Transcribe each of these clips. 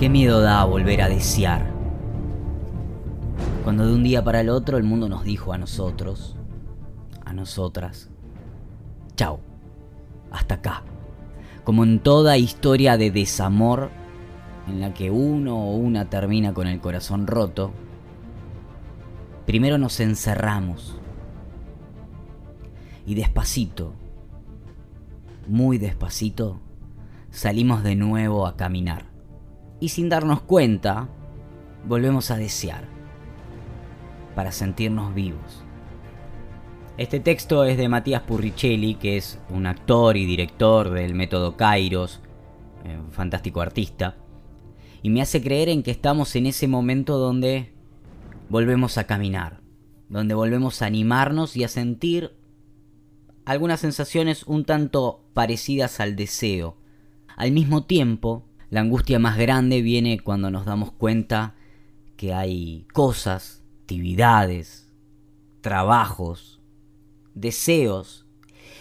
Qué miedo da volver a desear. Cuando de un día para el otro el mundo nos dijo a nosotros, a nosotras, chao, hasta acá. Como en toda historia de desamor en la que uno o una termina con el corazón roto, primero nos encerramos y despacito, muy despacito, salimos de nuevo a caminar. Y sin darnos cuenta, volvemos a desear, para sentirnos vivos. Este texto es de Matías Purricelli, que es un actor y director del método Kairos, eh, un fantástico artista, y me hace creer en que estamos en ese momento donde volvemos a caminar, donde volvemos a animarnos y a sentir algunas sensaciones un tanto parecidas al deseo. Al mismo tiempo, la angustia más grande viene cuando nos damos cuenta que hay cosas, actividades, trabajos, deseos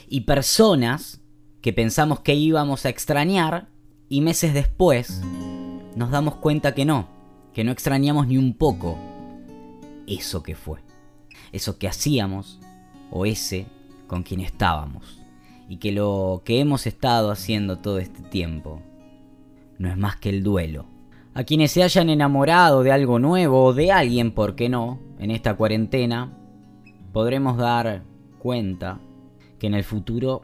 y personas que pensamos que íbamos a extrañar y meses después nos damos cuenta que no, que no extrañamos ni un poco eso que fue, eso que hacíamos o ese con quien estábamos y que lo que hemos estado haciendo todo este tiempo no es más que el duelo. A quienes se hayan enamorado de algo nuevo o de alguien, ¿por qué no?, en esta cuarentena, podremos dar cuenta que en el futuro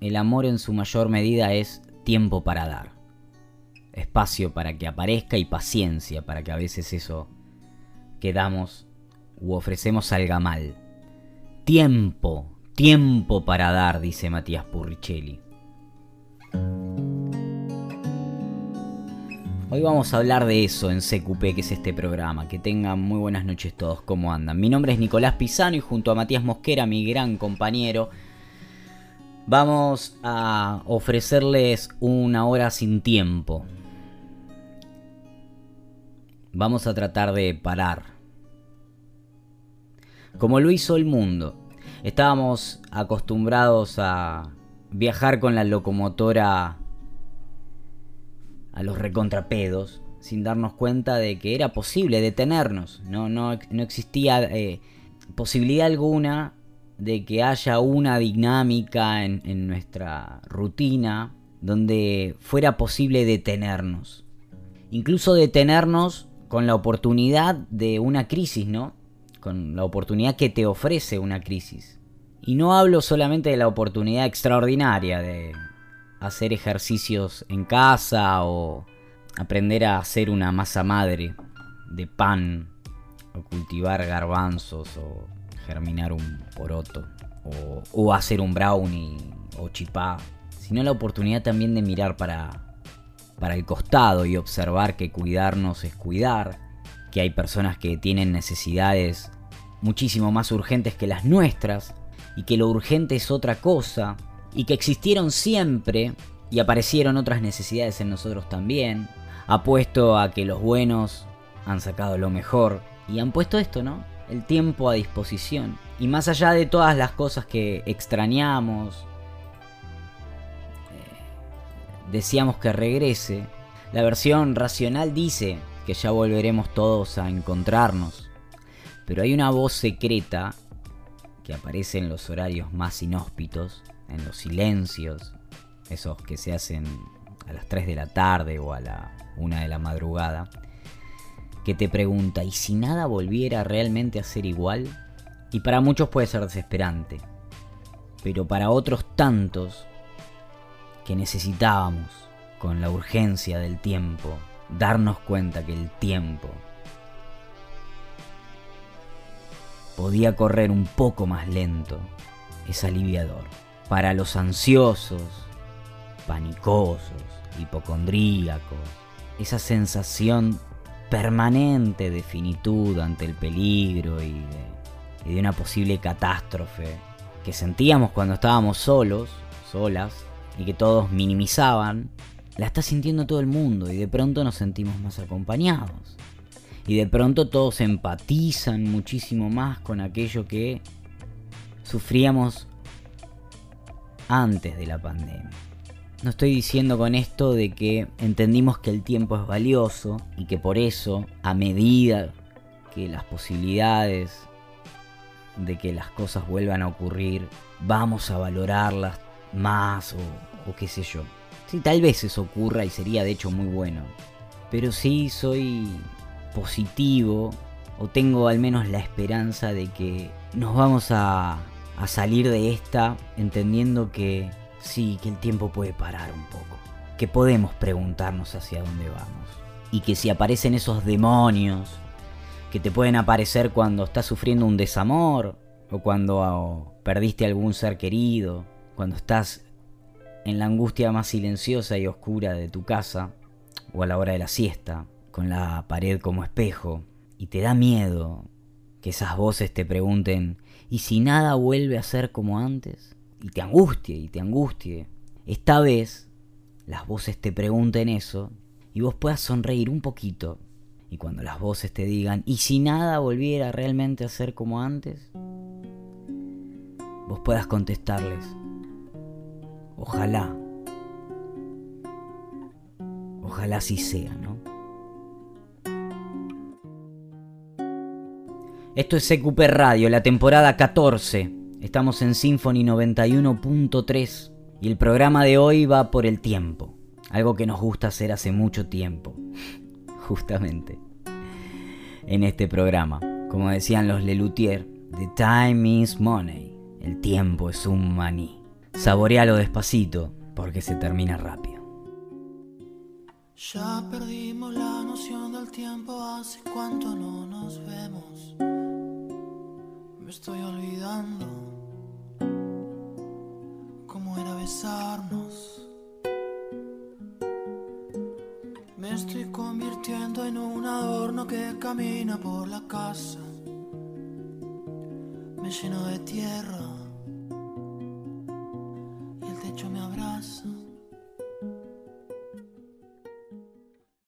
el amor en su mayor medida es tiempo para dar. Espacio para que aparezca y paciencia para que a veces eso que damos u ofrecemos salga mal. Tiempo Tiempo para dar, dice Matías Purricelli. Hoy vamos a hablar de eso en CQP, que es este programa. Que tengan muy buenas noches todos, ¿cómo andan? Mi nombre es Nicolás Pisano y junto a Matías Mosquera, mi gran compañero, vamos a ofrecerles una hora sin tiempo. Vamos a tratar de parar. Como lo hizo el mundo Estábamos acostumbrados a viajar con la locomotora a los recontrapedos sin darnos cuenta de que era posible detenernos. No, no, no existía eh, posibilidad alguna de que haya una dinámica en, en nuestra rutina donde fuera posible detenernos. Incluso detenernos con la oportunidad de una crisis, ¿no? con la oportunidad que te ofrece una crisis. Y no hablo solamente de la oportunidad extraordinaria de hacer ejercicios en casa o aprender a hacer una masa madre de pan o cultivar garbanzos o germinar un poroto o, hacer un brownie o chipá, sino la oportunidad también de mirar para, para el costado y observar que cuidarnos es cuidar, que hay personas que tienen necesidades muchísimo más urgentes que las nuestras, y que lo urgente es otra cosa, y que existieron siempre y aparecieron otras necesidades en nosotros también. Apuesto a que los buenos han sacado lo mejor y han puesto esto, ¿no? El tiempo a disposición. Y más allá de todas las cosas que extrañamos, eh, deseamos que regrese, la versión racional dice que ya volveremos todos a encontrarnos. Pero hay una voz secreta que aparece en los horarios más inhóspitos, en los silencios, esos que se hacen a las 3 de la tarde o a la 1 de la madrugada, que te pregunta, ¿y si nada volviera realmente a ser igual? Y para muchos puede ser desesperante, pero para otros tantos que necesitábamos, con la urgencia del tiempo, darnos cuenta que el tiempo podía correr un poco más lento es aliviador. Para los ansiosos, panicosos, hipocondríacos, esa sensación permanente de finitud ante el peligro y de, y de una posible catástrofe que sentíamos cuando estábamos solos, solas, y que todos minimizaban, la está sintiendo todo el mundo y de pronto nos sentimos más acompañados. Y de pronto todos empatizan muchísimo más con aquello que sufríamos antes de la pandemia. No estoy diciendo con esto de que entendimos que el tiempo es valioso y que por eso, a medida que las posibilidades de que las cosas vuelvan a ocurrir, vamos a valorarlas más o, qué sé yo. Sí, tal vez eso ocurra y sería de hecho muy bueno. Pero sí soy positivo o tengo al menos la esperanza de que nos vamos a, a salir de esta entendiendo que sí, que el tiempo puede parar un poco, que podemos preguntarnos hacia dónde vamos. Y que si aparecen esos demonios que te pueden aparecer cuando estás sufriendo un desamor o cuando perdiste algún ser querido, cuando estás en la angustia más silenciosa y oscura de tu casa o a la hora de la siesta, con la pared como espejo, y te da miedo que esas voces te pregunten, ¿y si nada vuelve a ser como antes? Y te angustie y te angustie. Esta vez las voces te pregunten eso y vos puedas sonreír un poquito y cuando las voces te digan, ¿y si nada volviera realmente a ser como antes? Vos puedas contestarles, ojalá, ojalá sí sea, ¿no? Esto es CQP Radio, la temporada 14. Estamos en Symphony 91.3 y el programa de hoy va por el tiempo, algo que nos gusta hacer hace mucho tiempo, justamente en este programa. Como decían los Lelutier, The time is money. El tiempo es un maní. Saborealo despacito porque se termina rápido. Ya perdimos la noción del tiempo, hace cuánto no nos vemos. Estoy olvidando cómo era besarnos. Me estoy convirtiendo en un adorno que camina por la casa. Me lleno de tierra